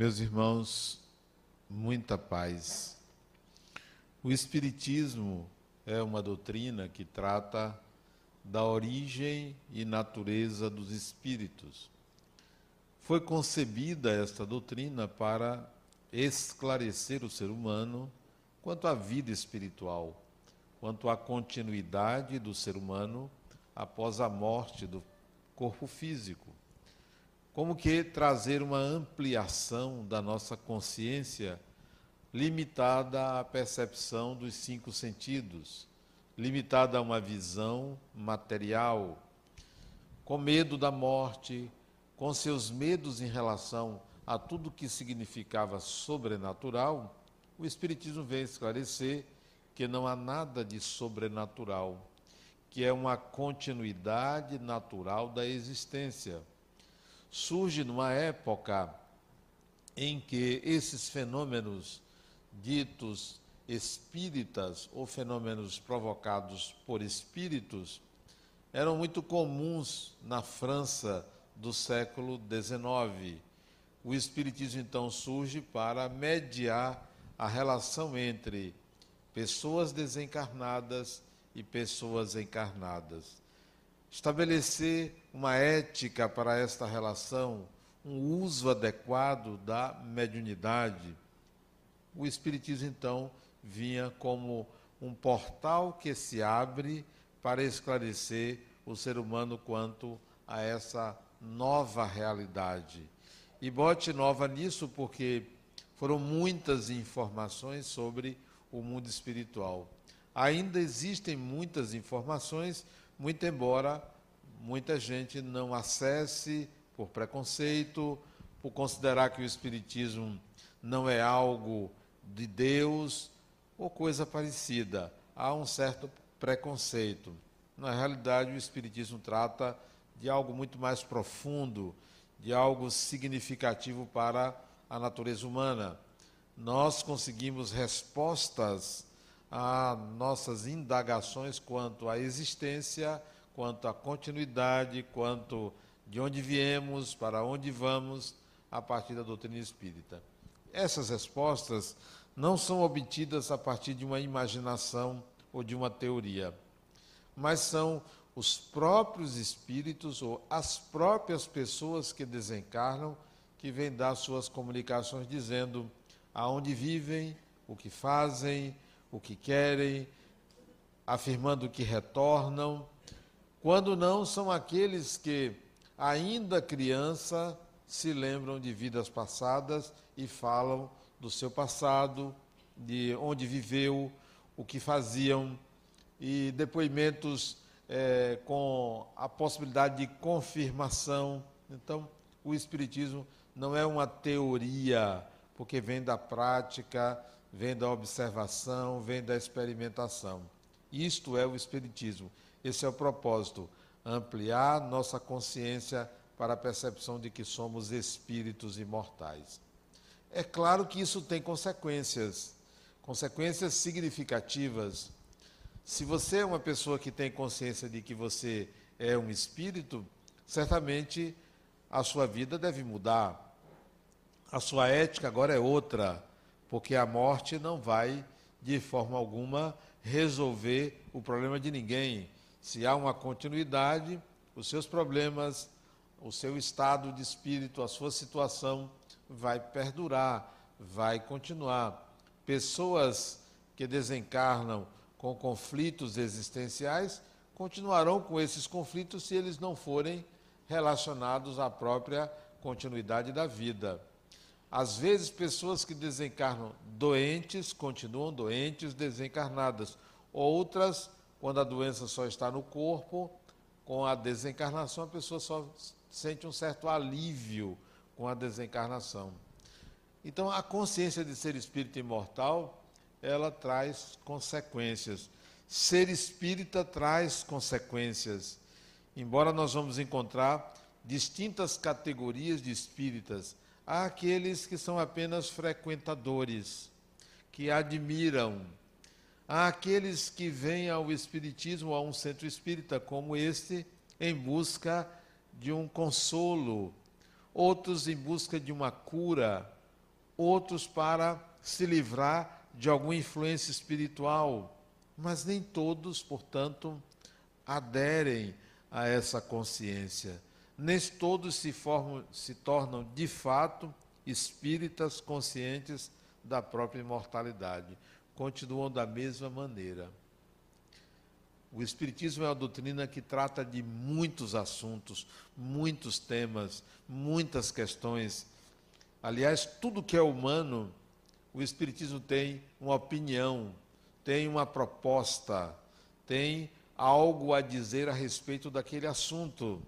Meus irmãos, muita paz. O Espiritismo é uma doutrina que trata da origem e natureza dos espíritos. Foi concebida esta doutrina para esclarecer o ser humano quanto à vida espiritual, quanto à continuidade do ser humano após a morte do corpo físico como que trazer uma ampliação da nossa consciência limitada à percepção dos cinco sentidos, limitada a uma visão material, com medo da morte, com seus medos em relação a tudo que significava sobrenatural, o Espiritismo vem esclarecer que não há nada de sobrenatural, que é uma continuidade natural da existência surge numa época em que esses fenômenos ditos espíritas ou fenômenos provocados por espíritos eram muito comuns na França do século XIX. O Espiritismo então surge para mediar a relação entre pessoas desencarnadas e pessoas encarnadas estabelecer uma ética para esta relação, um uso adequado da mediunidade. O Espiritismo, então, vinha como um portal que se abre para esclarecer o ser humano quanto a essa nova realidade. E bote nova nisso porque foram muitas informações sobre o mundo espiritual. Ainda existem muitas informações muito embora muita gente não acesse por preconceito, por considerar que o Espiritismo não é algo de Deus ou coisa parecida. Há um certo preconceito. Na realidade, o Espiritismo trata de algo muito mais profundo, de algo significativo para a natureza humana. Nós conseguimos respostas a nossas indagações quanto à existência, quanto à continuidade, quanto de onde viemos, para onde vamos, a partir da doutrina espírita. Essas respostas não são obtidas a partir de uma imaginação ou de uma teoria, mas são os próprios espíritos ou as próprias pessoas que desencarnam que vêm dar suas comunicações dizendo aonde vivem, o que fazem, o que querem, afirmando que retornam, quando não são aqueles que, ainda criança, se lembram de vidas passadas e falam do seu passado, de onde viveu, o que faziam, e depoimentos é, com a possibilidade de confirmação. Então, o Espiritismo não é uma teoria, porque vem da prática, vem da observação, vem da experimentação. Isto é o Espiritismo. Esse é o propósito: ampliar nossa consciência para a percepção de que somos espíritos imortais. É claro que isso tem consequências, consequências significativas. Se você é uma pessoa que tem consciência de que você é um espírito, certamente a sua vida deve mudar. A sua ética agora é outra porque a morte não vai, de forma alguma, resolver o problema de ninguém. Se há uma continuidade, os seus problemas, o seu estado de espírito, a sua situação vai perdurar, vai continuar. Pessoas que desencarnam com conflitos existenciais continuarão com esses conflitos se eles não forem relacionados à própria continuidade da vida. Às vezes, pessoas que desencarnam doentes continuam doentes, desencarnadas. Outras, quando a doença só está no corpo, com a desencarnação, a pessoa só sente um certo alívio com a desencarnação. Então, a consciência de ser espírito imortal, ela traz consequências. Ser espírita traz consequências. Embora nós vamos encontrar distintas categorias de espíritas, Há aqueles que são apenas frequentadores, que admiram. Há aqueles que vêm ao Espiritismo, a um centro espírita como este, em busca de um consolo, outros em busca de uma cura, outros para se livrar de alguma influência espiritual, mas nem todos, portanto, aderem a essa consciência. Nem todos se, formam, se tornam, de fato, espíritas conscientes da própria imortalidade. Continuam da mesma maneira. O Espiritismo é uma doutrina que trata de muitos assuntos, muitos temas, muitas questões. Aliás, tudo que é humano, o Espiritismo tem uma opinião, tem uma proposta, tem algo a dizer a respeito daquele assunto.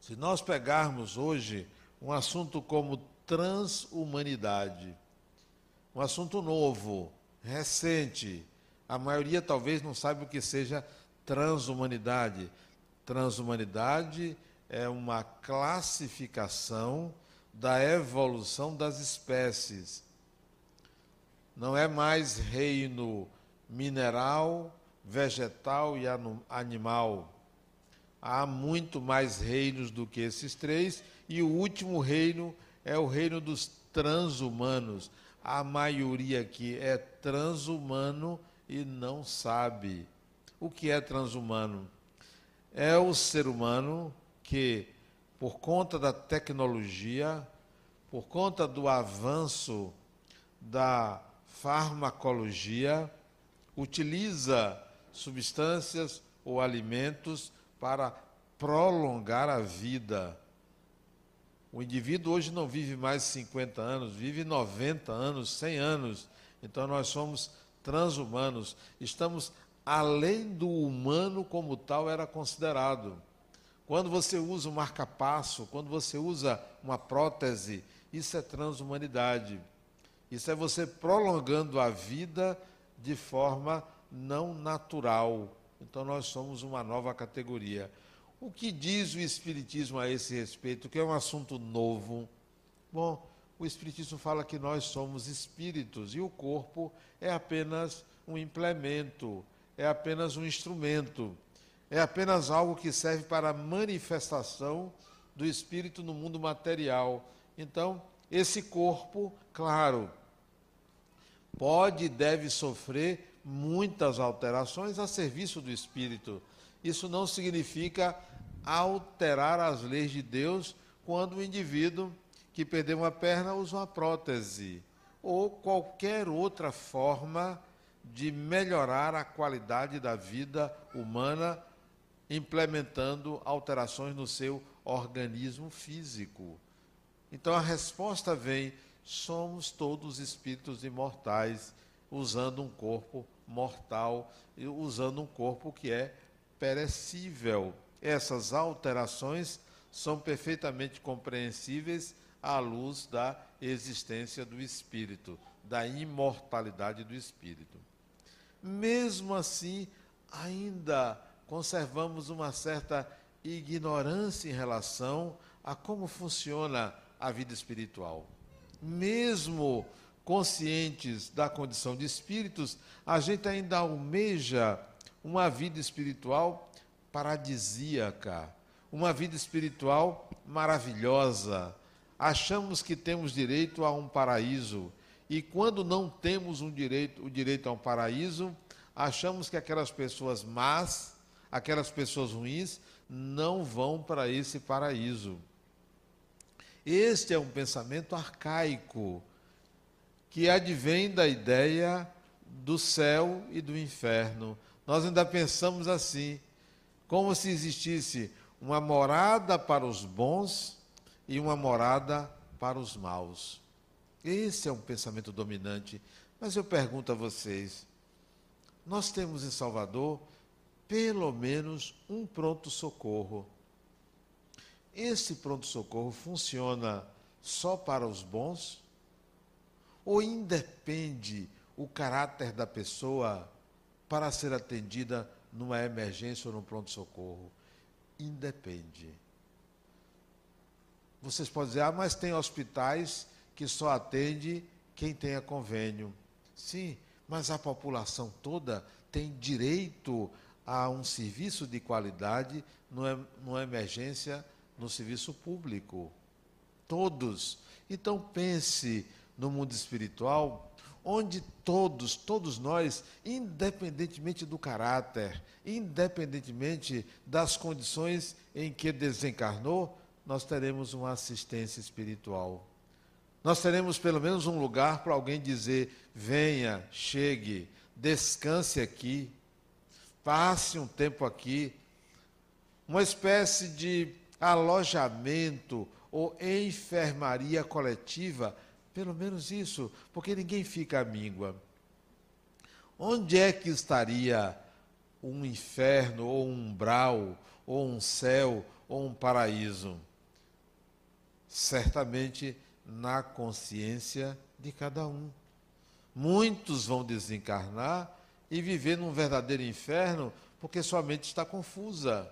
Se nós pegarmos hoje um assunto como transhumanidade, um assunto novo, recente, a maioria talvez não saiba o que seja transhumanidade. Transhumanidade é uma classificação da evolução das espécies. Não é mais reino mineral, vegetal e animal. Há muito mais reinos do que esses três, e o último reino é o reino dos transhumanos. A maioria aqui é transhumano e não sabe. O que é transhumano? É o ser humano que, por conta da tecnologia, por conta do avanço da farmacologia, utiliza substâncias ou alimentos para prolongar a vida. O indivíduo hoje não vive mais 50 anos, vive 90 anos, 100 anos. Então nós somos transhumanos, estamos além do humano como tal era considerado. Quando você usa um marca-passo, quando você usa uma prótese, isso é transhumanidade. Isso é você prolongando a vida de forma não natural. Então nós somos uma nova categoria. O que diz o Espiritismo a esse respeito, que é um assunto novo? Bom, o Espiritismo fala que nós somos espíritos e o corpo é apenas um implemento, é apenas um instrumento, é apenas algo que serve para a manifestação do espírito no mundo material. Então, esse corpo, claro, pode e deve sofrer muitas alterações a serviço do espírito. Isso não significa alterar as leis de Deus quando o indivíduo que perdeu uma perna usa uma prótese, ou qualquer outra forma de melhorar a qualidade da vida humana, implementando alterações no seu organismo físico. Então a resposta vem: somos todos espíritos imortais, usando um corpo mortal, usando um corpo que é perecível. Essas alterações são perfeitamente compreensíveis à luz da existência do espírito, da imortalidade do espírito. Mesmo assim, ainda conservamos uma certa ignorância em relação a como funciona a vida espiritual. Mesmo conscientes da condição de espíritos, a gente ainda almeja uma vida espiritual paradisíaca, uma vida espiritual maravilhosa, achamos que temos direito a um paraíso e quando não temos um direito, o direito a um paraíso, achamos que aquelas pessoas más, aquelas pessoas ruins, não vão para esse paraíso. Este é um pensamento arcaico que advém da ideia do céu e do inferno. Nós ainda pensamos assim, como se existisse uma morada para os bons e uma morada para os maus. Esse é um pensamento dominante. Mas eu pergunto a vocês: nós temos em Salvador pelo menos um pronto-socorro. Esse pronto-socorro funciona só para os bons? Ou independe o caráter da pessoa para ser atendida numa emergência ou num pronto-socorro? Independe. Vocês podem dizer, ah, mas tem hospitais que só atende quem tenha convênio. Sim, mas a população toda tem direito a um serviço de qualidade numa emergência no serviço público. Todos. Então pense no mundo espiritual, onde todos, todos nós, independentemente do caráter, independentemente das condições em que desencarnou, nós teremos uma assistência espiritual. Nós teremos pelo menos um lugar para alguém dizer: venha, chegue, descanse aqui, passe um tempo aqui. Uma espécie de alojamento ou enfermaria coletiva, pelo menos isso, porque ninguém fica à míngua. Onde é que estaria um inferno, ou um umbral, ou um céu, ou um paraíso? Certamente na consciência de cada um. Muitos vão desencarnar e viver num verdadeiro inferno porque sua mente está confusa.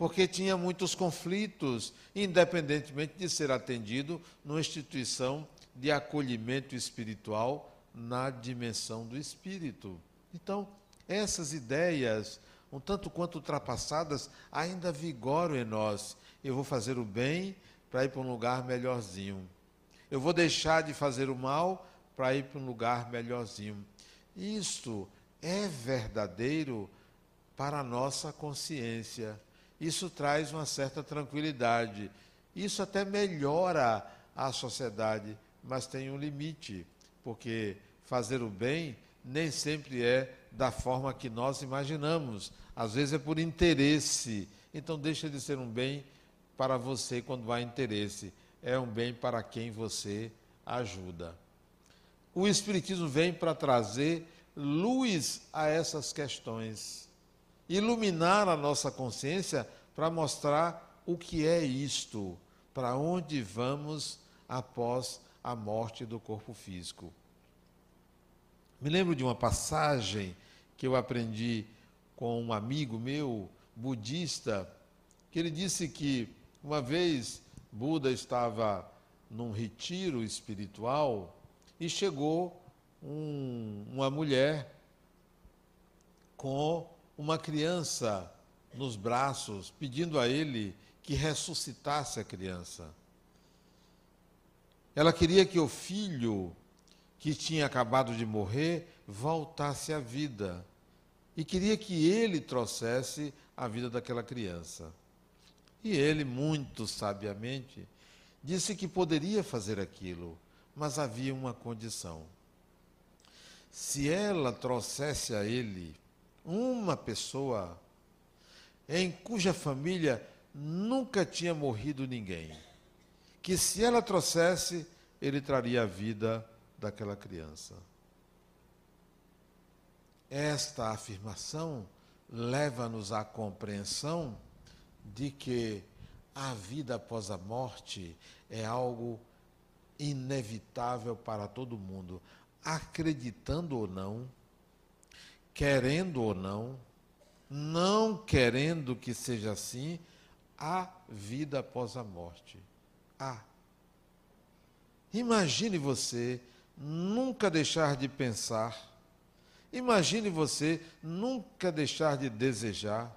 Porque tinha muitos conflitos, independentemente de ser atendido numa instituição de acolhimento espiritual na dimensão do espírito. Então, essas ideias, um tanto quanto ultrapassadas, ainda vigoram em nós. Eu vou fazer o bem para ir para um lugar melhorzinho. Eu vou deixar de fazer o mal para ir para um lugar melhorzinho. Isto é verdadeiro para a nossa consciência. Isso traz uma certa tranquilidade. Isso até melhora a sociedade, mas tem um limite, porque fazer o bem nem sempre é da forma que nós imaginamos. Às vezes é por interesse. Então deixa de ser um bem para você quando há interesse, é um bem para quem você ajuda. O Espiritismo vem para trazer luz a essas questões, iluminar a nossa consciência para mostrar o que é isto, para onde vamos após a morte do corpo físico. Me lembro de uma passagem que eu aprendi com um amigo meu, budista, que ele disse que uma vez, Buda estava num retiro espiritual e chegou um, uma mulher com uma criança nos braços, pedindo a ele que ressuscitasse a criança. Ela queria que o filho que tinha acabado de morrer voltasse à vida e queria que ele trouxesse a vida daquela criança. E ele, muito sabiamente, disse que poderia fazer aquilo, mas havia uma condição. Se ela trouxesse a ele uma pessoa em cuja família nunca tinha morrido ninguém, que se ela trouxesse, ele traria a vida daquela criança. Esta afirmação leva-nos à compreensão de que a vida após a morte é algo inevitável para todo mundo, acreditando ou não, querendo ou não, não querendo que seja assim, há vida após a morte. Há. Imagine você nunca deixar de pensar, imagine você nunca deixar de desejar,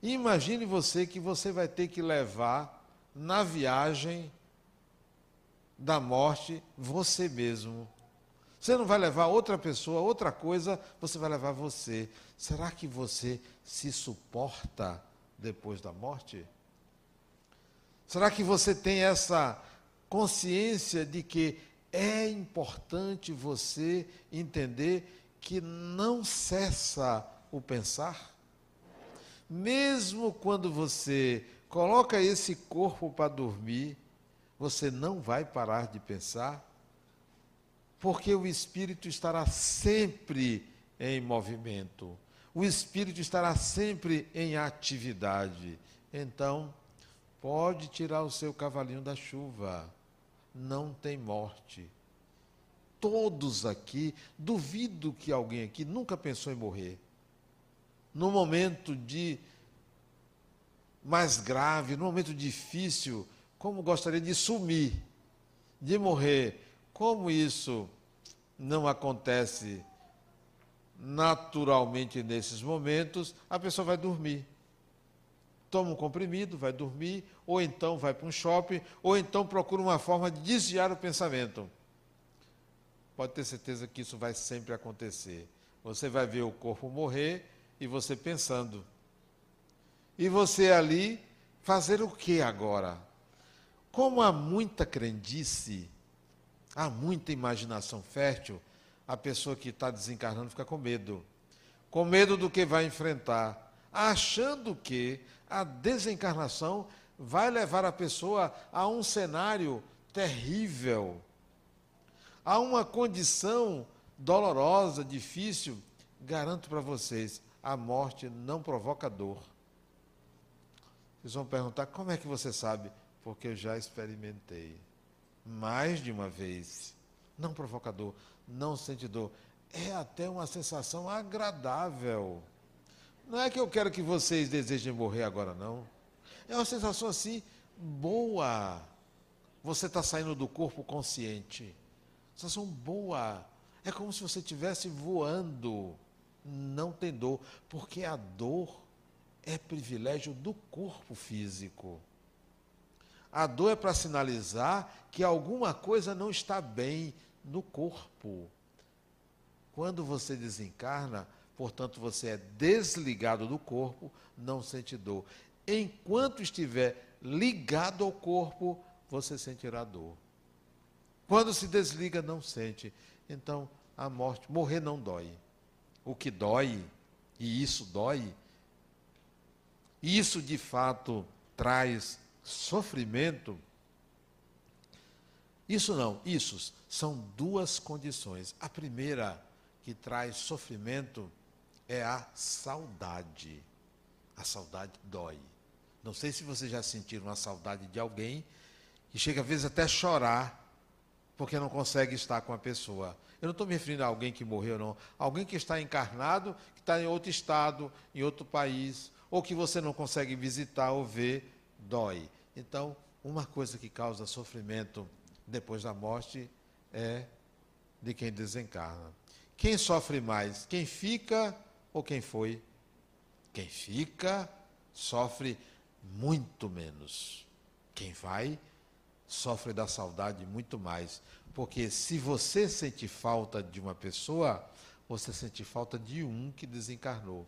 Imagine você que você vai ter que levar na viagem da morte você mesmo. Você não vai levar outra pessoa, outra coisa, você vai levar você. Será que você se suporta depois da morte? Será que você tem essa consciência de que é importante você entender que não cessa o pensar? mesmo quando você coloca esse corpo para dormir, você não vai parar de pensar, porque o espírito estará sempre em movimento, o espírito estará sempre em atividade. Então, pode tirar o seu cavalinho da chuva, não tem morte. Todos aqui, duvido que alguém aqui nunca pensou em morrer no momento de mais grave, no momento difícil, como gostaria de sumir, de morrer. Como isso não acontece naturalmente nesses momentos, a pessoa vai dormir. toma um comprimido, vai dormir, ou então vai para um shopping, ou então procura uma forma de desviar o pensamento. Pode ter certeza que isso vai sempre acontecer. Você vai ver o corpo morrer e você pensando. E você ali fazer o que agora? Como há muita crendice, há muita imaginação fértil, a pessoa que está desencarnando fica com medo. Com medo do que vai enfrentar, achando que a desencarnação vai levar a pessoa a um cenário terrível, a uma condição dolorosa, difícil. Garanto para vocês, a morte não provoca dor. Vocês vão perguntar: como é que você sabe? Porque eu já experimentei. Mais de uma vez. Não provocador, não sente dor. É até uma sensação agradável. Não é que eu quero que vocês desejem morrer agora, não. É uma sensação assim, boa. Você está saindo do corpo consciente. Sensação boa. É como se você estivesse voando. Não tem dor. Porque a dor é privilégio do corpo físico. A dor é para sinalizar que alguma coisa não está bem no corpo. Quando você desencarna, portanto, você é desligado do corpo, não sente dor. Enquanto estiver ligado ao corpo, você sentirá dor. Quando se desliga, não sente. Então, a morte, morrer não dói. O que dói, e isso dói, isso de fato traz sofrimento. Isso não, isso são duas condições. A primeira que traz sofrimento é a saudade. A saudade dói. Não sei se vocês já sentiram a saudade de alguém que chega às vezes até chorar porque não consegue estar com a pessoa. Eu não estou me referindo a alguém que morreu, não. Alguém que está encarnado, que está em outro estado, em outro país, ou que você não consegue visitar ou ver, dói. Então, uma coisa que causa sofrimento depois da morte é de quem desencarna. Quem sofre mais? Quem fica ou quem foi? Quem fica sofre muito menos. Quem vai sofre da saudade muito mais. Porque se você sente falta de uma pessoa, você sente falta de um que desencarnou.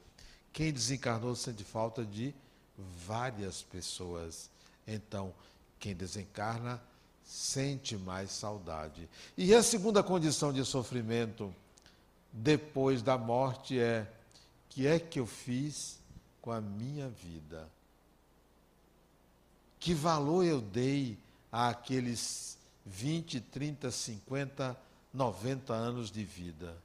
Quem desencarnou sente falta de várias pessoas. Então, quem desencarna sente mais saudade. E a segunda condição de sofrimento depois da morte é: que é que eu fiz com a minha vida? Que valor eu dei àqueles 20, 30, 50, 90 anos de vida?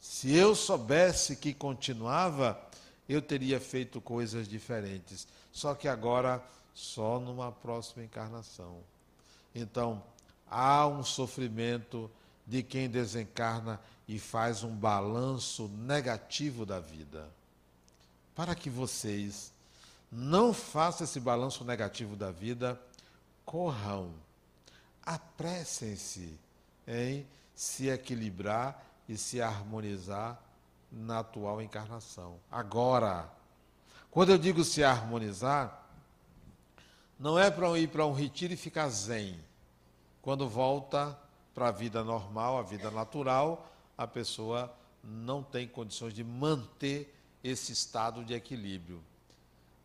Se eu soubesse que continuava, eu teria feito coisas diferentes. Só que agora, só numa próxima encarnação. Então, há um sofrimento de quem desencarna e faz um balanço negativo da vida. Para que vocês não façam esse balanço negativo da vida, corram, apressem-se em se equilibrar e se harmonizar na atual encarnação. Agora, quando eu digo se harmonizar, não é para ir para um retiro e ficar zen. Quando volta para a vida normal, a vida natural, a pessoa não tem condições de manter esse estado de equilíbrio.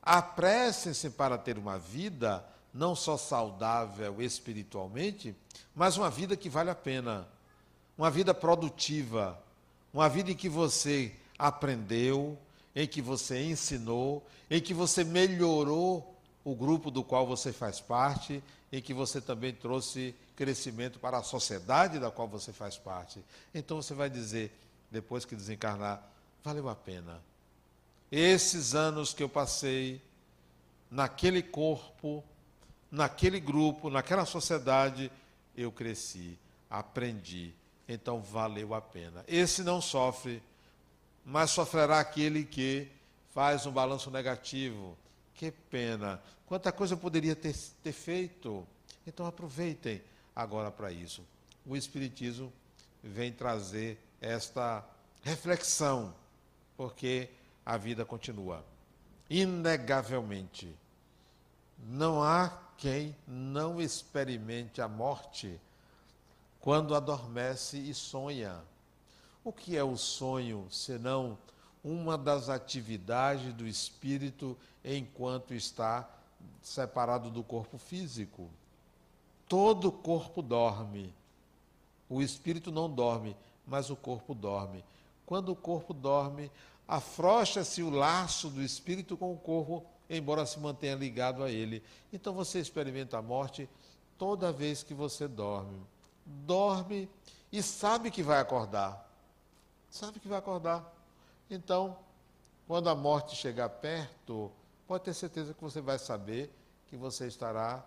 Apressem-se para ter uma vida não só saudável espiritualmente, mas uma vida que vale a pena uma vida produtiva, uma vida em que você aprendeu, em que você ensinou, em que você melhorou o grupo do qual você faz parte, em que você também trouxe crescimento para a sociedade da qual você faz parte. Então você vai dizer, depois que desencarnar, valeu a pena. Esses anos que eu passei naquele corpo, naquele grupo, naquela sociedade, eu cresci, aprendi, então valeu a pena. Esse não sofre, mas sofrerá aquele que faz um balanço negativo. Que pena. Quanta coisa eu poderia ter, ter feito. Então aproveitem agora para isso. O Espiritismo vem trazer esta reflexão, porque a vida continua. inegavelmente. Não há quem não experimente a morte quando adormece e sonha. O que é o sonho, senão uma das atividades do espírito enquanto está separado do corpo físico? Todo corpo dorme. O espírito não dorme, mas o corpo dorme. Quando o corpo dorme, afrouxa-se o laço do espírito com o corpo, embora se mantenha ligado a ele. Então você experimenta a morte toda vez que você dorme. Dorme e sabe que vai acordar. Sabe que vai acordar. Então, quando a morte chegar perto, pode ter certeza que você vai saber que você estará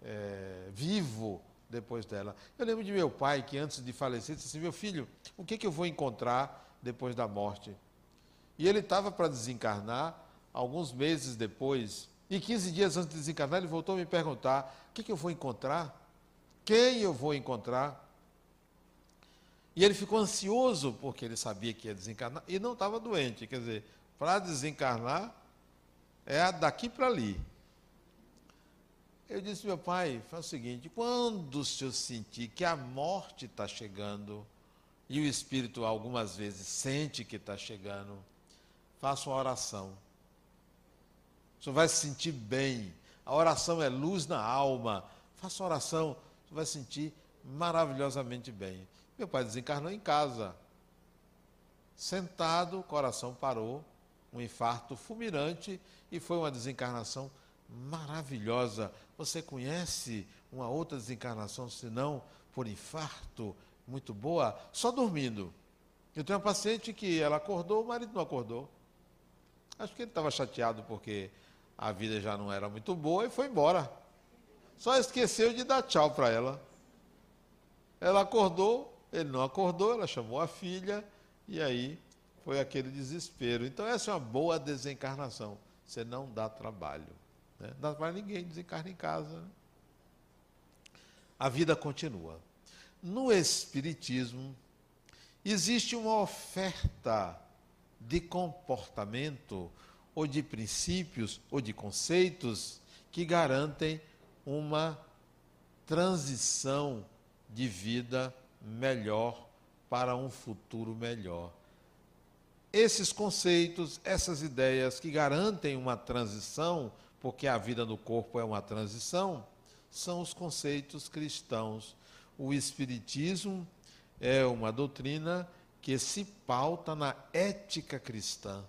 é, vivo depois dela. Eu lembro de meu pai que antes de falecer disse assim: Meu filho, o que, que eu vou encontrar depois da morte? E ele estava para desencarnar, alguns meses depois, e 15 dias antes de desencarnar, ele voltou a me perguntar: o que, que eu vou encontrar? Quem eu vou encontrar? E ele ficou ansioso, porque ele sabia que ia desencarnar, e não estava doente. Quer dizer, para desencarnar, é daqui para ali. Eu disse, meu pai, faz o seguinte: quando o senhor sentir que a morte está chegando, e o espírito algumas vezes sente que está chegando, faça uma oração. O senhor vai se sentir bem. A oração é luz na alma. Faça uma oração, senhor vai se sentir maravilhosamente bem. Meu pai desencarnou em casa. Sentado, o coração parou, um infarto fulminante e foi uma desencarnação maravilhosa. Você conhece uma outra desencarnação, se não por infarto, muito boa? Só dormindo. Eu tenho uma paciente que ela acordou, o marido não acordou. Acho que ele estava chateado porque a vida já não era muito boa e foi embora. Só esqueceu de dar tchau para ela. Ela acordou, ele não acordou, ela chamou a filha e aí foi aquele desespero. Então, essa é uma boa desencarnação. Você não dá trabalho. Né? Não dá trabalho a ninguém, desencarna em casa. Né? A vida continua. No Espiritismo, existe uma oferta de comportamento, ou de princípios, ou de conceitos que garantem uma transição de vida melhor para um futuro melhor. Esses conceitos, essas ideias que garantem uma transição, porque a vida no corpo é uma transição, são os conceitos cristãos. O Espiritismo é uma doutrina que se pauta na ética cristã.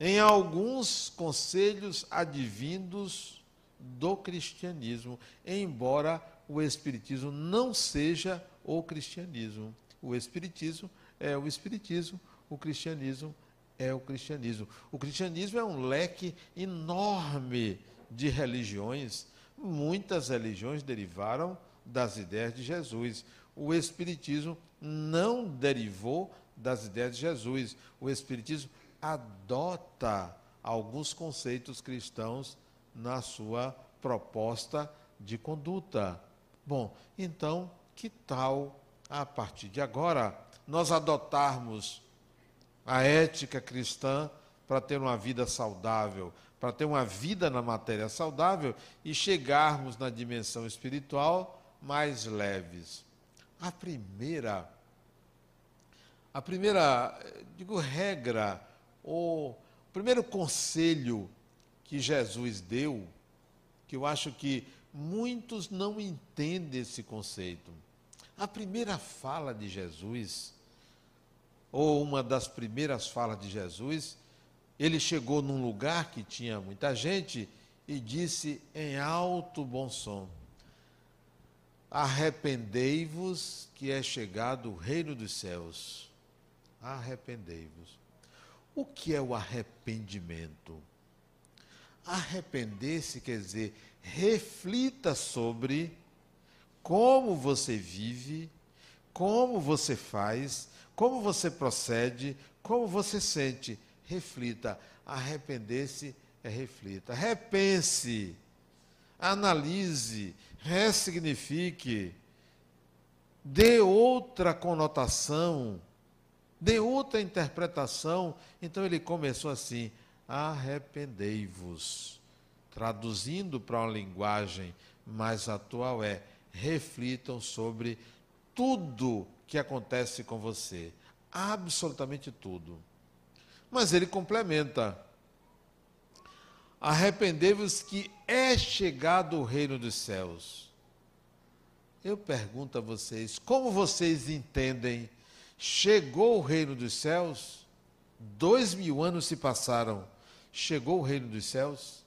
Em alguns conselhos advindos do cristianismo, embora o Espiritismo não seja o cristianismo. O Espiritismo é o Espiritismo, o cristianismo é o cristianismo. O cristianismo é um leque enorme de religiões. Muitas religiões derivaram das ideias de Jesus. O Espiritismo não derivou das ideias de Jesus. O Espiritismo adota alguns conceitos cristãos na sua proposta de conduta. Bom, então, que tal, a partir de agora, nós adotarmos a ética cristã para ter uma vida saudável, para ter uma vida na matéria saudável e chegarmos na dimensão espiritual mais leves? A primeira a primeira, digo, regra, ou o primeiro conselho que Jesus deu, que eu acho que muitos não entendem esse conceito. A primeira fala de Jesus, ou uma das primeiras falas de Jesus, ele chegou num lugar que tinha muita gente e disse em alto bom som: Arrependei-vos, que é chegado o reino dos céus arrependei-vos. O que é o arrependimento? Arrepender-se quer dizer, reflita sobre como você vive, como você faz, como você procede, como você sente. Reflita. Arrepender-se é reflita. Repense, analise, ressignifique, dê outra conotação dê outra interpretação. Então ele começou assim: arrependei-vos. Traduzindo para uma linguagem mais atual é reflitam sobre tudo que acontece com você, absolutamente tudo. Mas ele complementa: Arrependei-vos que é chegado o reino dos céus. Eu pergunto a vocês, como vocês entendem? Chegou o reino dos céus? Dois mil anos se passaram. Chegou o reino dos céus?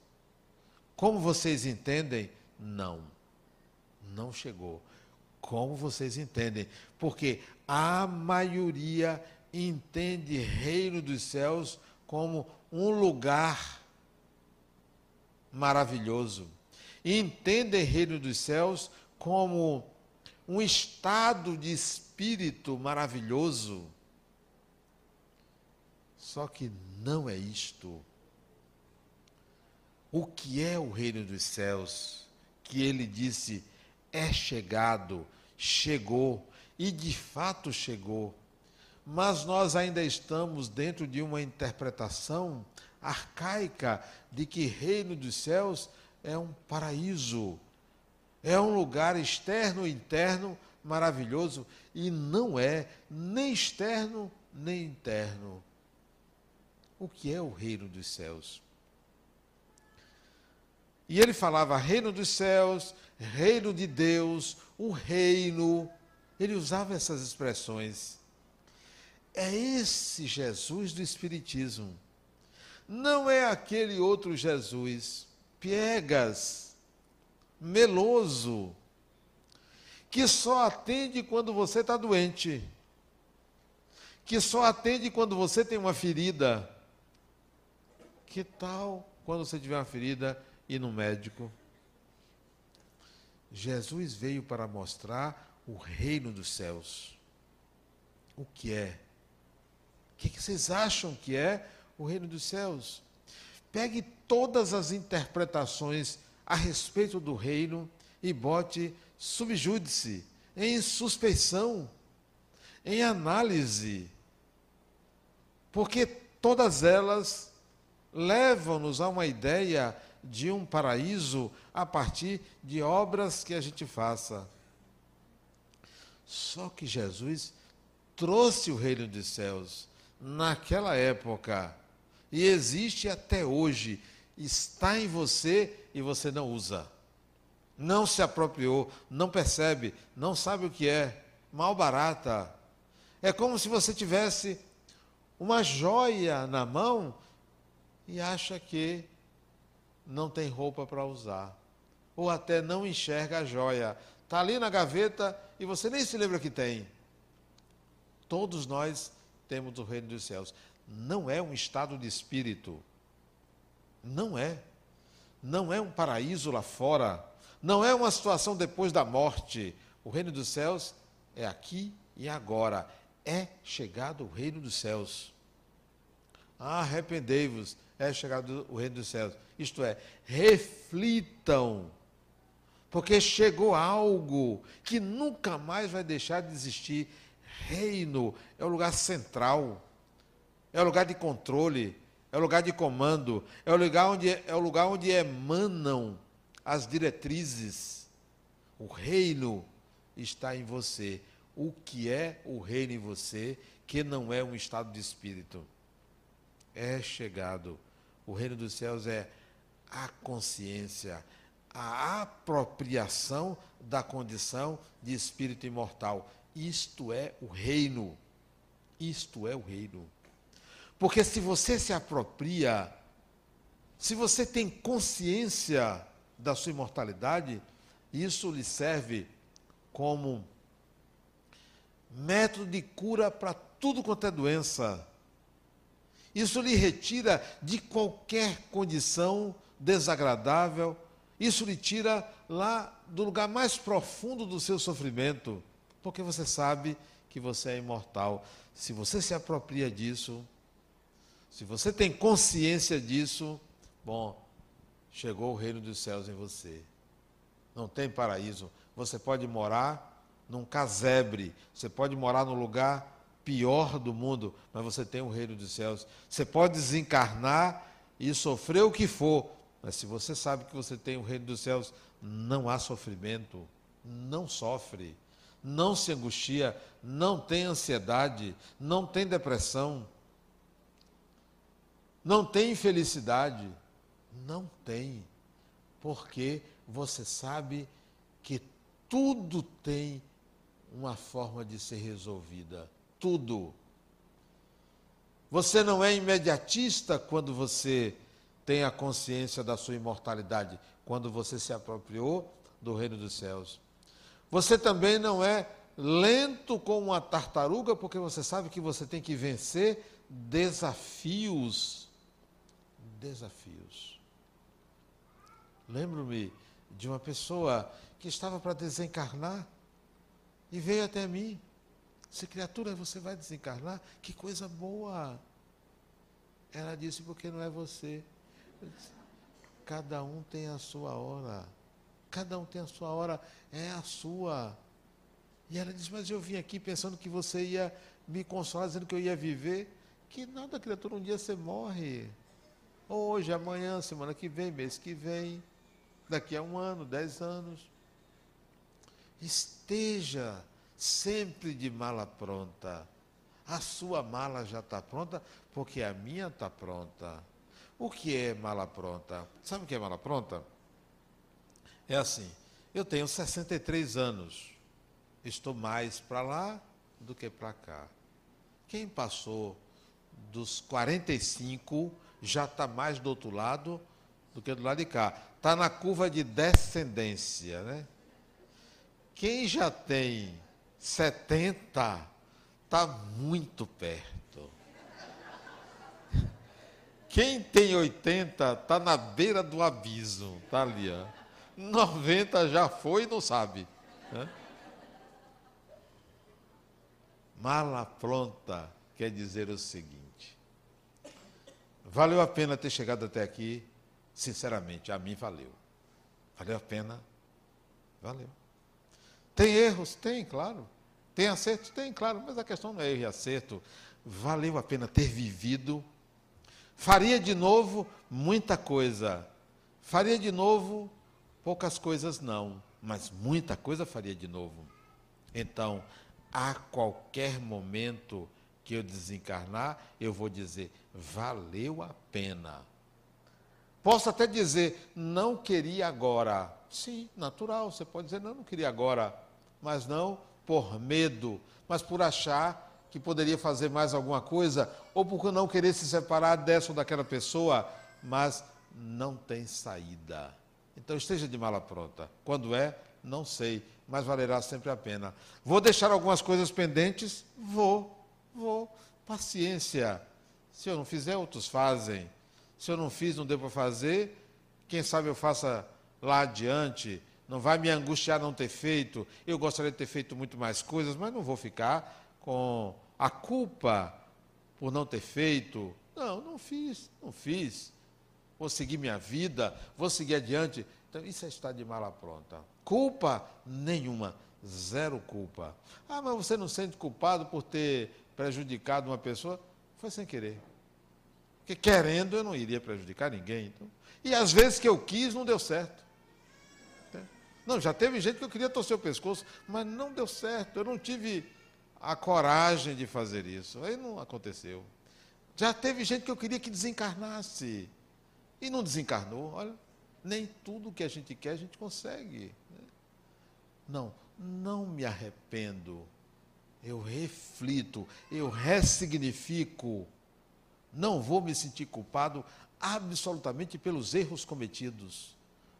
Como vocês entendem? Não, não chegou. Como vocês entendem? Porque a maioria entende reino dos céus como um lugar maravilhoso. Entende reino dos céus como um estado de espírito maravilhoso. Só que não é isto. O que é o reino dos céus? Que ele disse é chegado, chegou, e de fato chegou. Mas nós ainda estamos dentro de uma interpretação arcaica de que reino dos céus é um paraíso, é um lugar externo e interno maravilhoso e não é nem externo nem interno. O que é o reino dos céus? E ele falava reino dos céus, reino de Deus, o reino. Ele usava essas expressões. É esse Jesus do Espiritismo. Não é aquele outro Jesus, piegas, meloso, que só atende quando você está doente, que só atende quando você tem uma ferida. Que tal quando você tiver uma ferida ir no médico? Jesus veio para mostrar o reino dos céus. O que é? O que vocês acham que é o reino dos céus? Pegue todas as interpretações a respeito do reino e bote subjúdice, em suspeição, em análise, porque todas elas levam-nos a uma ideia de um paraíso a partir de obras que a gente faça. Só que Jesus trouxe o reino dos céus naquela época e existe até hoje, está em você e você não usa. Não se apropriou, não percebe, não sabe o que é, mal barata. É como se você tivesse uma joia na mão e acha que não tem roupa para usar. Ou até não enxerga a joia. Está ali na gaveta e você nem se lembra que tem. Todos nós temos o reino dos céus. Não é um estado de espírito. Não é. Não é um paraíso lá fora. Não é uma situação depois da morte. O reino dos céus é aqui e agora. É chegado o reino dos céus. Arrependei-vos, é chegado o reino dos céus. Isto é, reflitam, porque chegou algo que nunca mais vai deixar de existir. Reino é o lugar central, é o lugar de controle, é o lugar de comando, é o lugar onde, é o lugar onde emanam as diretrizes. O reino está em você. O que é o reino em você, que não é um estado de espírito? É chegado. O reino dos céus é a consciência, a apropriação da condição de espírito imortal. Isto é o reino. Isto é o reino. Porque se você se apropria, se você tem consciência da sua imortalidade, isso lhe serve como método de cura para tudo quanto é doença. Isso lhe retira de qualquer condição desagradável, isso lhe tira lá do lugar mais profundo do seu sofrimento, porque você sabe que você é imortal. Se você se apropria disso, se você tem consciência disso, bom, chegou o reino dos céus em você. Não tem paraíso. Você pode morar num casebre, você pode morar no lugar pior do mundo, mas você tem o reino dos céus. Você pode desencarnar e sofrer o que for, mas se você sabe que você tem o reino dos céus, não há sofrimento, não sofre, não se angustia, não tem ansiedade, não tem depressão, não tem infelicidade. Não tem, porque você sabe que tudo tem uma forma de ser resolvida. Tudo. Você não é imediatista quando você tem a consciência da sua imortalidade, quando você se apropriou do reino dos céus. Você também não é lento como uma tartaruga, porque você sabe que você tem que vencer desafios. Desafios. Lembro-me de uma pessoa que estava para desencarnar e veio até mim. Se criatura, você vai desencarnar? Que coisa boa! Ela disse, porque não é você. Cada um tem a sua hora. Cada um tem a sua hora, é a sua. E ela disse, mas eu vim aqui pensando que você ia me consolar, dizendo que eu ia viver. Que nada, criatura, um dia você morre. Hoje, amanhã, semana que vem, mês que vem, daqui a um ano, dez anos. Esteja sempre de mala pronta. A sua mala já está pronta, porque a minha está pronta. O que é mala pronta? Sabe o que é mala pronta? É assim, eu tenho 63 anos, estou mais para lá do que para cá. Quem passou dos 45 já está mais do outro lado do que do lado de cá. Está na curva de descendência, né? Quem já tem 70 está muito perto. Quem tem 80 está na beira do abismo, está ali. Ó. 90 já foi e não sabe. Né? Mala pronta quer dizer o seguinte: valeu a pena ter chegado até aqui? Sinceramente, a mim valeu. Valeu a pena? Valeu. Tem erros? Tem, claro. Tem acertos? Tem, claro. Mas a questão não é erro e acerto. Valeu a pena ter vivido. Faria de novo muita coisa. Faria de novo poucas coisas, não. Mas muita coisa faria de novo. Então, a qualquer momento que eu desencarnar, eu vou dizer: valeu a pena. Posso até dizer, não queria agora. Sim, natural, você pode dizer, não, não queria agora mas não por medo, mas por achar que poderia fazer mais alguma coisa, ou por não querer se separar dessa ou daquela pessoa, mas não tem saída. Então esteja de mala pronta. Quando é, não sei, mas valerá sempre a pena. Vou deixar algumas coisas pendentes? Vou, vou. Paciência. Se eu não fizer, outros fazem. Se eu não fiz, não deu para fazer, quem sabe eu faça lá adiante não vai me angustiar não ter feito. Eu gostaria de ter feito muito mais coisas, mas não vou ficar com a culpa por não ter feito. Não, não fiz, não fiz. Vou seguir minha vida, vou seguir adiante. Então, isso é estar de mala pronta. Culpa nenhuma, zero culpa. Ah, mas você não sente culpado por ter prejudicado uma pessoa? Foi sem querer. Porque querendo eu não iria prejudicar ninguém. Então. E às vezes que eu quis, não deu certo. Não, já teve gente que eu queria torcer o pescoço, mas não deu certo. Eu não tive a coragem de fazer isso. Aí não aconteceu. Já teve gente que eu queria que desencarnasse. E não desencarnou. Olha, nem tudo que a gente quer a gente consegue. Né? Não, não me arrependo. Eu reflito, eu ressignifico. Não vou me sentir culpado absolutamente pelos erros cometidos.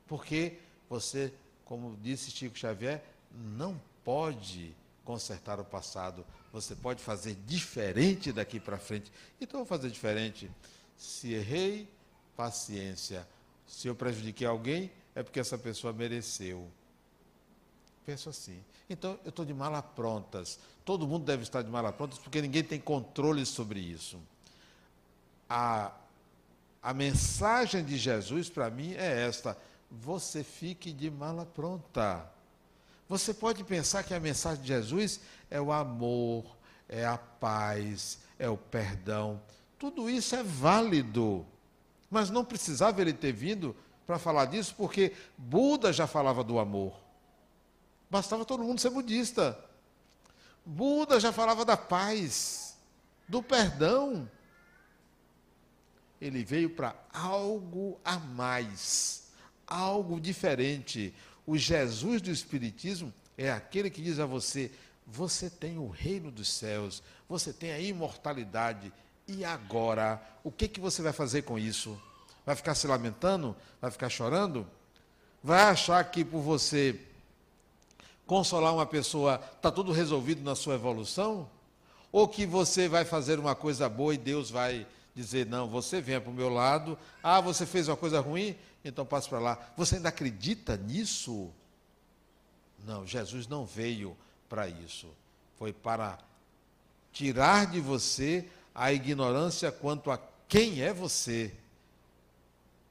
Porque você como disse Chico Xavier, não pode consertar o passado. Você pode fazer diferente daqui para frente. Então, vou fazer diferente. Se errei, paciência. Se eu prejudiquei alguém, é porque essa pessoa mereceu. Penso assim. Então, eu estou de mala prontas. Todo mundo deve estar de mala prontas, porque ninguém tem controle sobre isso. A, a mensagem de Jesus para mim é esta: você fique de mala pronta. Você pode pensar que a mensagem de Jesus é o amor, é a paz, é o perdão. Tudo isso é válido. Mas não precisava ele ter vindo para falar disso, porque Buda já falava do amor. Bastava todo mundo ser budista. Buda já falava da paz, do perdão. Ele veio para algo a mais, algo diferente. O Jesus do Espiritismo é aquele que diz a você: você tem o reino dos céus, você tem a imortalidade. E agora, o que, que você vai fazer com isso? Vai ficar se lamentando? Vai ficar chorando? Vai achar que por você consolar uma pessoa está tudo resolvido na sua evolução? Ou que você vai fazer uma coisa boa e Deus vai dizer: não, você venha para o meu lado, ah, você fez uma coisa ruim, então passe para lá. Você ainda acredita nisso? Não, Jesus não veio para isso. Foi para tirar de você a ignorância quanto a quem é você.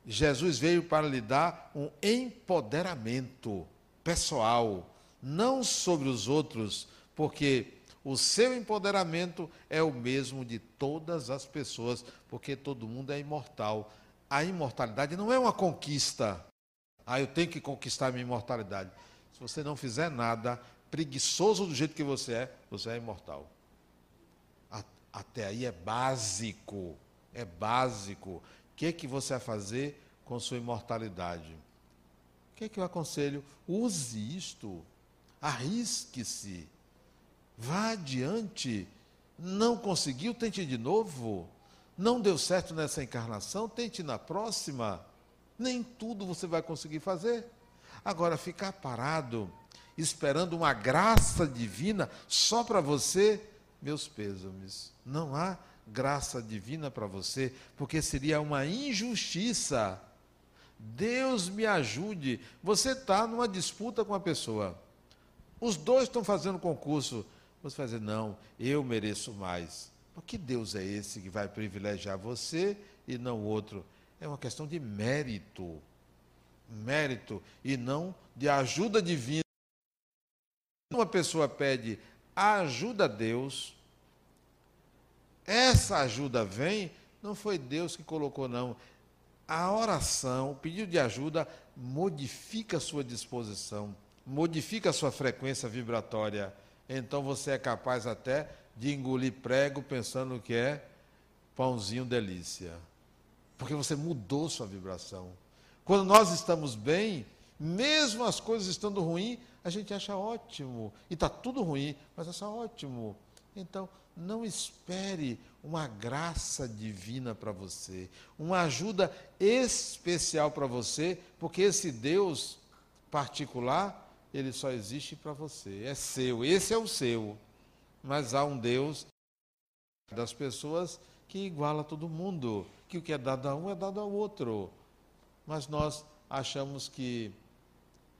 Jesus veio para lhe dar um empoderamento pessoal, não sobre os outros, porque o seu empoderamento é o mesmo de todas as pessoas, porque todo mundo é imortal. A imortalidade não é uma conquista. Ah, eu tenho que conquistar a minha imortalidade. Se você não fizer nada, preguiçoso do jeito que você é, você é imortal. Até aí é básico. É básico. O que, é que você vai fazer com sua imortalidade? O que é que eu aconselho? Use isto. Arrisque-se. Vá adiante. Não conseguiu, tente de novo. Não deu certo nessa encarnação, tente na próxima. Nem tudo você vai conseguir fazer. Agora, ficar parado, esperando uma graça divina só para você, meus pêsames. Não há graça divina para você, porque seria uma injustiça. Deus me ajude. Você está numa disputa com a pessoa. Os dois estão fazendo concurso. Você vai dizer, não, eu mereço mais. Mas que Deus é esse que vai privilegiar você e não outro? É uma questão de mérito. Mérito e não de ajuda divina. Uma pessoa pede ajuda a Deus, essa ajuda vem, não foi Deus que colocou, não. A oração, o pedido de ajuda, modifica a sua disposição, modifica a sua frequência vibratória. Então você é capaz até de engolir prego pensando que é pãozinho delícia. Porque você mudou sua vibração. Quando nós estamos bem, mesmo as coisas estando ruins, a gente acha ótimo. E está tudo ruim, mas acha ótimo. Então, não espere uma graça divina para você, uma ajuda especial para você, porque esse Deus particular, ele só existe para você, é seu, esse é o seu. Mas há um Deus das pessoas que iguala todo mundo, que o que é dado a um é dado ao outro. Mas nós achamos que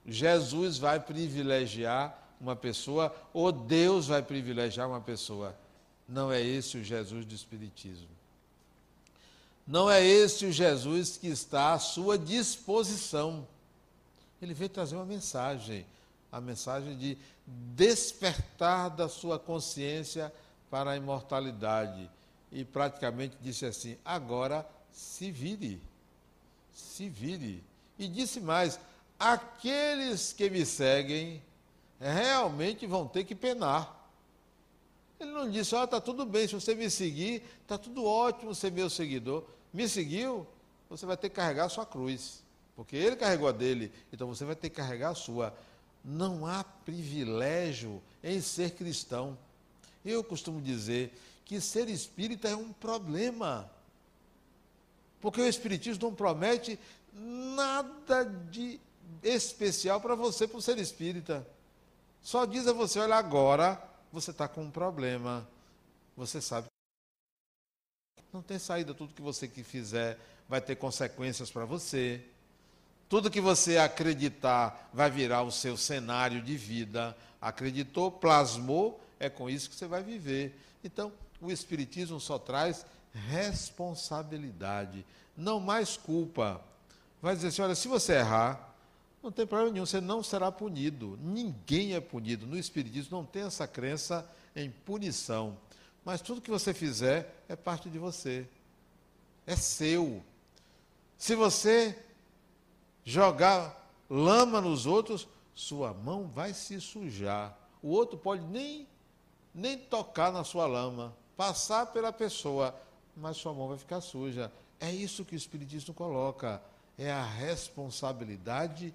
Jesus vai privilegiar uma pessoa ou Deus vai privilegiar uma pessoa. Não é esse o Jesus do Espiritismo. Não é esse o Jesus que está à sua disposição. Ele veio trazer uma mensagem, a mensagem de despertar da sua consciência para a imortalidade. E praticamente disse assim: agora se vire, se vire. E disse mais: aqueles que me seguem realmente vão ter que penar. Ele não disse, ó, oh, está tudo bem, se você me seguir, está tudo ótimo ser meu seguidor. Me seguiu, você vai ter que carregar a sua cruz. Porque ele carregou a dele, então você vai ter que carregar a sua. Não há privilégio em ser cristão. Eu costumo dizer que ser espírita é um problema. Porque o Espiritismo não promete nada de especial para você por ser espírita. Só diz a você: olha, agora você está com um problema. Você sabe. Não tem saída, tudo que você que fizer vai ter consequências para você. Tudo que você acreditar vai virar o seu cenário de vida. Acreditou, plasmou, é com isso que você vai viver. Então, o Espiritismo só traz responsabilidade, não mais culpa. Vai dizer assim: olha, se você errar, não tem problema nenhum, você não será punido. Ninguém é punido. No Espiritismo não tem essa crença em punição. Mas tudo que você fizer é parte de você. É seu. Se você jogar lama nos outros, sua mão vai se sujar. O outro pode nem, nem tocar na sua lama, passar pela pessoa, mas sua mão vai ficar suja. É isso que o Espiritismo coloca. É a responsabilidade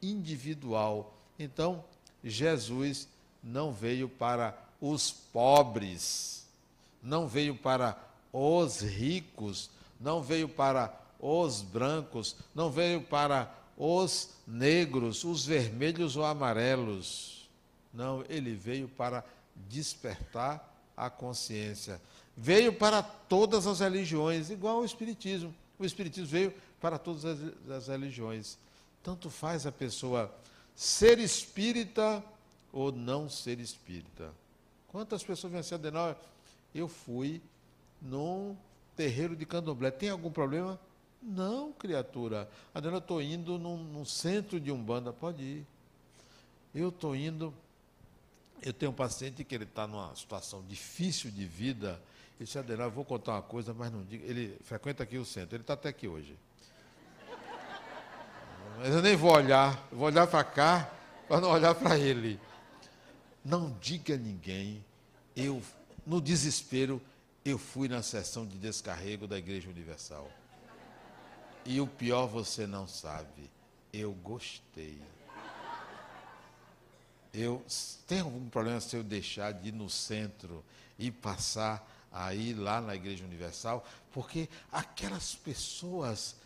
individual. Então, Jesus não veio para os pobres, não veio para os ricos, não veio para os brancos, não veio para os negros, os vermelhos ou amarelos. Não, ele veio para despertar a consciência. Veio para todas as religiões, igual ao Espiritismo. O Espiritismo veio para todas as, as religiões. Tanto faz a pessoa ser espírita ou não ser espírita. Quantas pessoas vêm assim, Adenal? Eu fui num terreiro de candomblé. Tem algum problema? Não, criatura. Adriana, eu estou indo num, num, centro de Umbanda. Pode ir. Eu estou indo. Eu tenho um paciente que ele está numa situação difícil de vida. Ele disse, Adriana, eu vou contar uma coisa, mas não diga. Ele frequenta aqui o centro. Ele está até aqui hoje. Mas eu nem vou olhar. Eu vou olhar para cá para não olhar para ele. Não diga a ninguém. Eu, no desespero, eu fui na sessão de descarrego da Igreja Universal. E o pior você não sabe. Eu gostei. Eu tem algum problema se eu deixar de ir no centro e passar aí lá na Igreja Universal, porque aquelas pessoas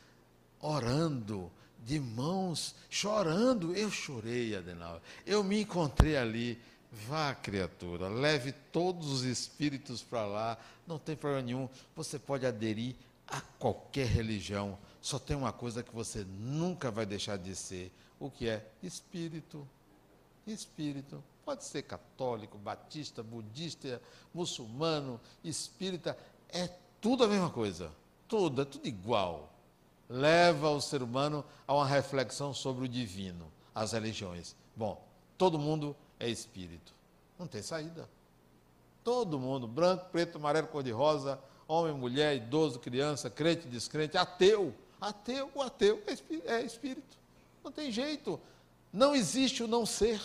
orando, de mãos, chorando, eu chorei, Adenal. Eu me encontrei ali. Vá, criatura, leve todos os espíritos para lá, não tem problema nenhum. Você pode aderir a qualquer religião só tem uma coisa que você nunca vai deixar de ser, o que é espírito. Espírito. Pode ser católico, batista, budista, muçulmano, espírita, é tudo a mesma coisa. Tudo, é tudo igual. Leva o ser humano a uma reflexão sobre o divino, as religiões. Bom, todo mundo é espírito. Não tem saída. Todo mundo, branco, preto, amarelo, cor-de-rosa, homem, mulher, idoso, criança, crente, descrente, ateu. Ateu, o ateu é, é espírito. Não tem jeito. Não existe o não ser.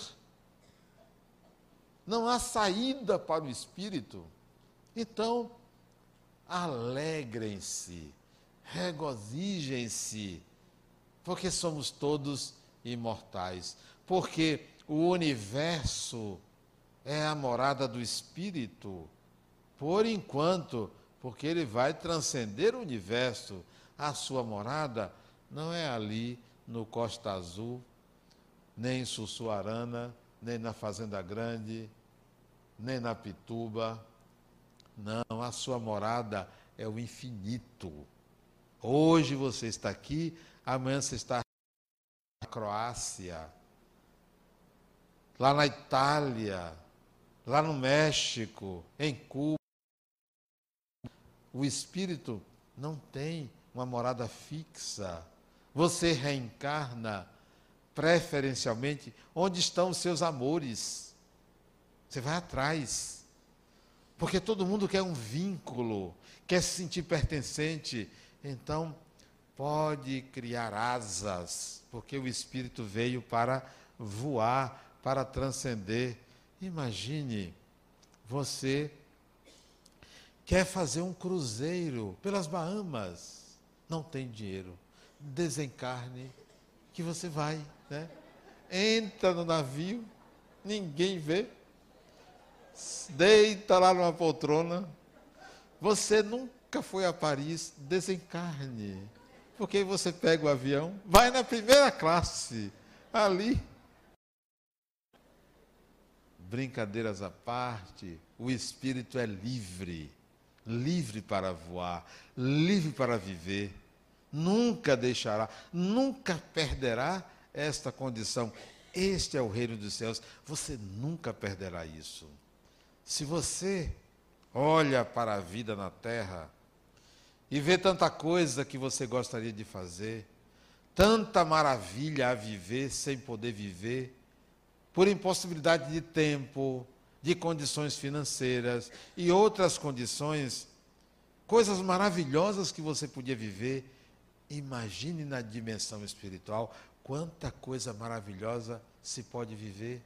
Não há saída para o espírito. Então, alegrem-se, regozijem-se, porque somos todos imortais. Porque o universo é a morada do espírito, por enquanto, porque ele vai transcender o universo a sua morada não é ali no Costa Azul, nem em Sussuarana, nem na Fazenda Grande, nem na Pituba. Não, a sua morada é o infinito. Hoje você está aqui, amanhã você está na Croácia, lá na Itália, lá no México, em Cuba. O espírito não tem uma morada fixa. Você reencarna preferencialmente onde estão os seus amores. Você vai atrás. Porque todo mundo quer um vínculo, quer se sentir pertencente. Então, pode criar asas, porque o Espírito veio para voar, para transcender. Imagine você quer fazer um cruzeiro pelas Bahamas não tem dinheiro, desencarne, que você vai, né? Entra no navio, ninguém vê, deita lá numa poltrona. Você nunca foi a Paris, desencarne. Porque você pega o avião, vai na primeira classe, ali. Brincadeiras à parte, o espírito é livre livre para voar, livre para viver. Nunca deixará, nunca perderá esta condição. Este é o reino dos céus. Você nunca perderá isso. Se você olha para a vida na terra e vê tanta coisa que você gostaria de fazer, tanta maravilha a viver sem poder viver, por impossibilidade de tempo, de condições financeiras e outras condições, coisas maravilhosas que você podia viver, Imagine na dimensão espiritual quanta coisa maravilhosa se pode viver.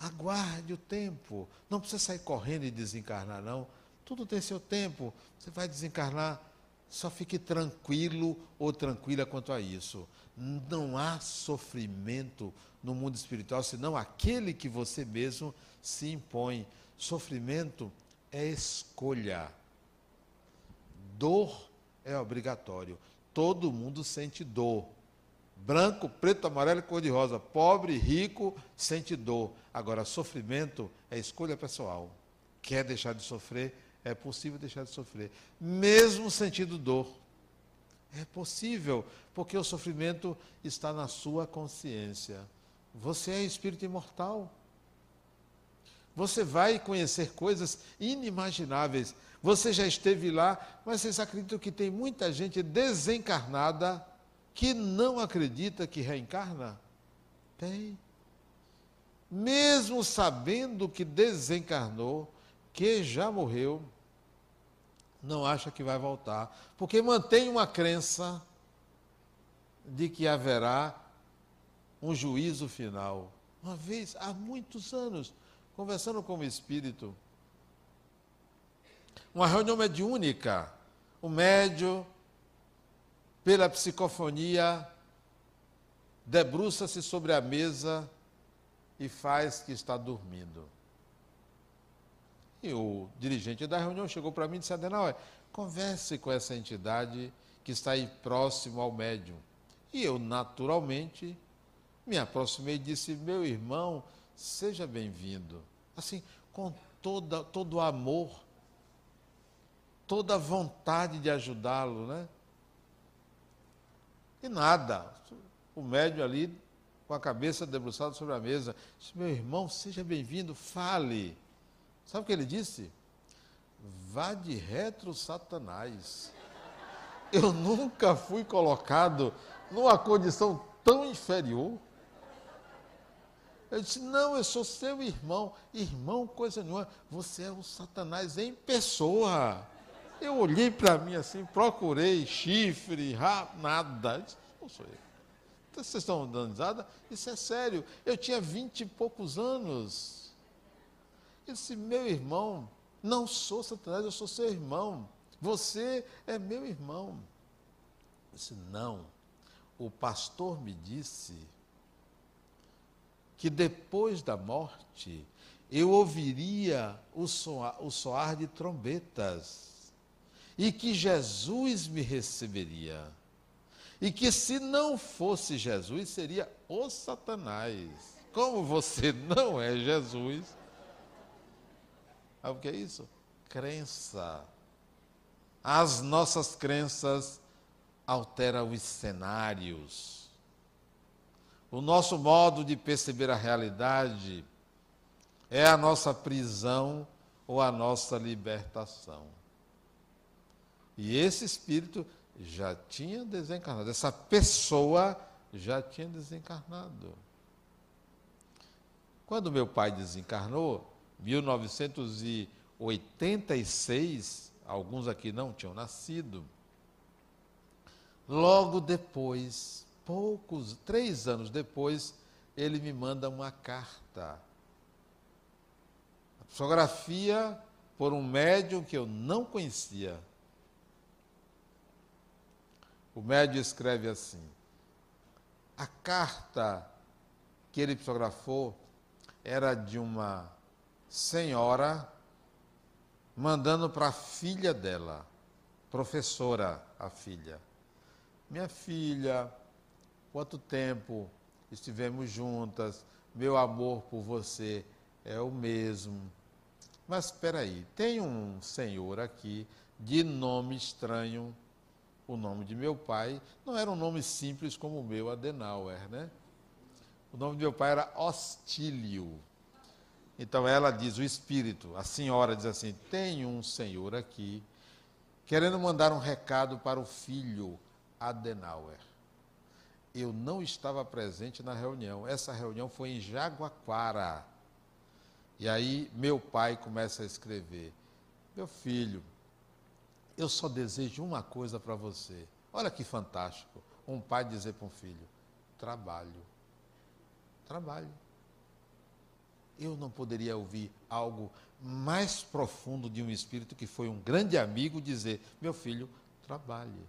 Aguarde o tempo. Não precisa sair correndo e desencarnar, não. Tudo tem seu tempo. Você vai desencarnar. Só fique tranquilo ou tranquila quanto a isso. Não há sofrimento no mundo espiritual senão aquele que você mesmo se impõe. Sofrimento é escolha. Dor é obrigatório. Todo mundo sente dor. Branco, preto, amarelo cor-de-rosa. Pobre, rico, sente dor. Agora, sofrimento é escolha pessoal. Quer deixar de sofrer? É possível deixar de sofrer. Mesmo sentindo dor. É possível, porque o sofrimento está na sua consciência. Você é espírito imortal. Você vai conhecer coisas inimagináveis. Você já esteve lá, mas vocês acreditam que tem muita gente desencarnada que não acredita que reencarna? Tem. Mesmo sabendo que desencarnou, que já morreu, não acha que vai voltar, porque mantém uma crença de que haverá um juízo final. Uma vez, há muitos anos, conversando com o espírito, uma reunião mediúnica, o médio, pela psicofonia, debruça-se sobre a mesa e faz que está dormindo. E o dirigente da reunião chegou para mim e disse: Adenauer, converse com essa entidade que está aí próximo ao médium. E eu, naturalmente, me aproximei e disse: Meu irmão, seja bem-vindo. Assim, com toda, todo o amor, toda a vontade de ajudá-lo, né? E nada. O médium ali, com a cabeça debruçada sobre a mesa, disse: Meu irmão, seja bem-vindo, fale. Sabe o que ele disse? Vá de retro, Satanás. Eu nunca fui colocado numa condição tão inferior. Eu disse: Não, eu sou seu irmão. Irmão, coisa nenhuma. Você é o Satanás em pessoa. Eu olhei para mim assim, procurei chifre, ra, nada. Eu disse, não sou eu. Então, vocês estão dando risada? Isso é sério. Eu tinha vinte e poucos anos. Eu disse, meu irmão, não sou Satanás, eu sou seu irmão. Você é meu irmão. Eu disse, não. O pastor me disse que depois da morte eu ouviria o soar, o soar de trombetas e que Jesus me receberia. E que se não fosse Jesus, seria o Satanás. Como você não é Jesus, Sabe o que é isso? Crença. As nossas crenças alteram os cenários. O nosso modo de perceber a realidade é a nossa prisão ou a nossa libertação. E esse espírito já tinha desencarnado, essa pessoa já tinha desencarnado. Quando meu pai desencarnou, 1986, alguns aqui não tinham nascido. Logo depois, poucos, três anos depois, ele me manda uma carta. Fotografia por um médium que eu não conhecia. O médium escreve assim: a carta que ele psicografou era de uma senhora mandando para a filha dela, professora, a filha. Minha filha, quanto tempo estivemos juntas, meu amor por você é o mesmo. Mas espera aí, tem um senhor aqui de nome estranho, o nome de meu pai não era um nome simples como o meu, Adenauer, né? O nome do meu pai era Hostílio. Então ela diz, o espírito, a senhora diz assim: tem um senhor aqui querendo mandar um recado para o filho Adenauer. Eu não estava presente na reunião. Essa reunião foi em Jaguaquara. E aí meu pai começa a escrever: Meu filho, eu só desejo uma coisa para você. Olha que fantástico. Um pai dizer para um filho: trabalho. Trabalho. Eu não poderia ouvir algo mais profundo de um espírito que foi um grande amigo dizer: meu filho, trabalhe.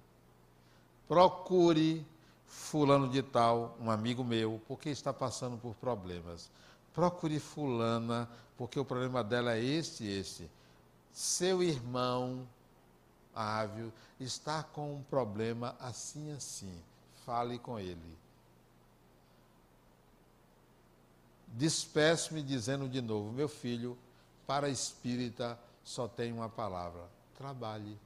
Procure fulano de tal, um amigo meu, porque está passando por problemas. Procure fulana, porque o problema dela é este e este. Seu irmão Ávio está com um problema assim assim. Fale com ele. Despeço-me dizendo de novo, meu filho, para espírita só tem uma palavra: trabalhe.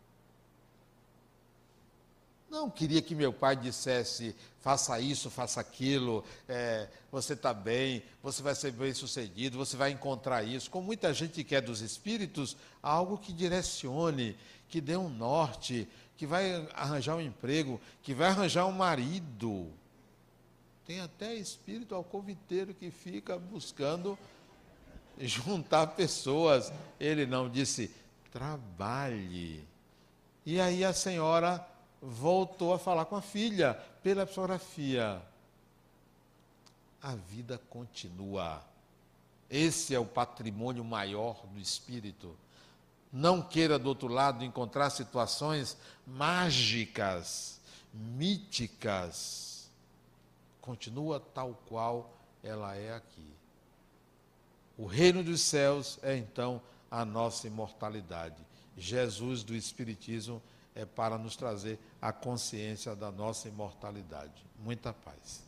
Não queria que meu pai dissesse, faça isso, faça aquilo, é, você está bem, você vai ser bem sucedido, você vai encontrar isso. Como muita gente quer dos espíritos, algo que direcione, que dê um norte, que vai arranjar um emprego, que vai arranjar um marido. Tem até espírito alcoviteiro que fica buscando juntar pessoas. Ele não disse, trabalhe. E aí a senhora voltou a falar com a filha pela fotografia. A vida continua. Esse é o patrimônio maior do espírito. Não queira do outro lado encontrar situações mágicas, míticas. Continua tal qual ela é aqui. O reino dos céus é então a nossa imortalidade. Jesus do Espiritismo é para nos trazer a consciência da nossa imortalidade. Muita paz.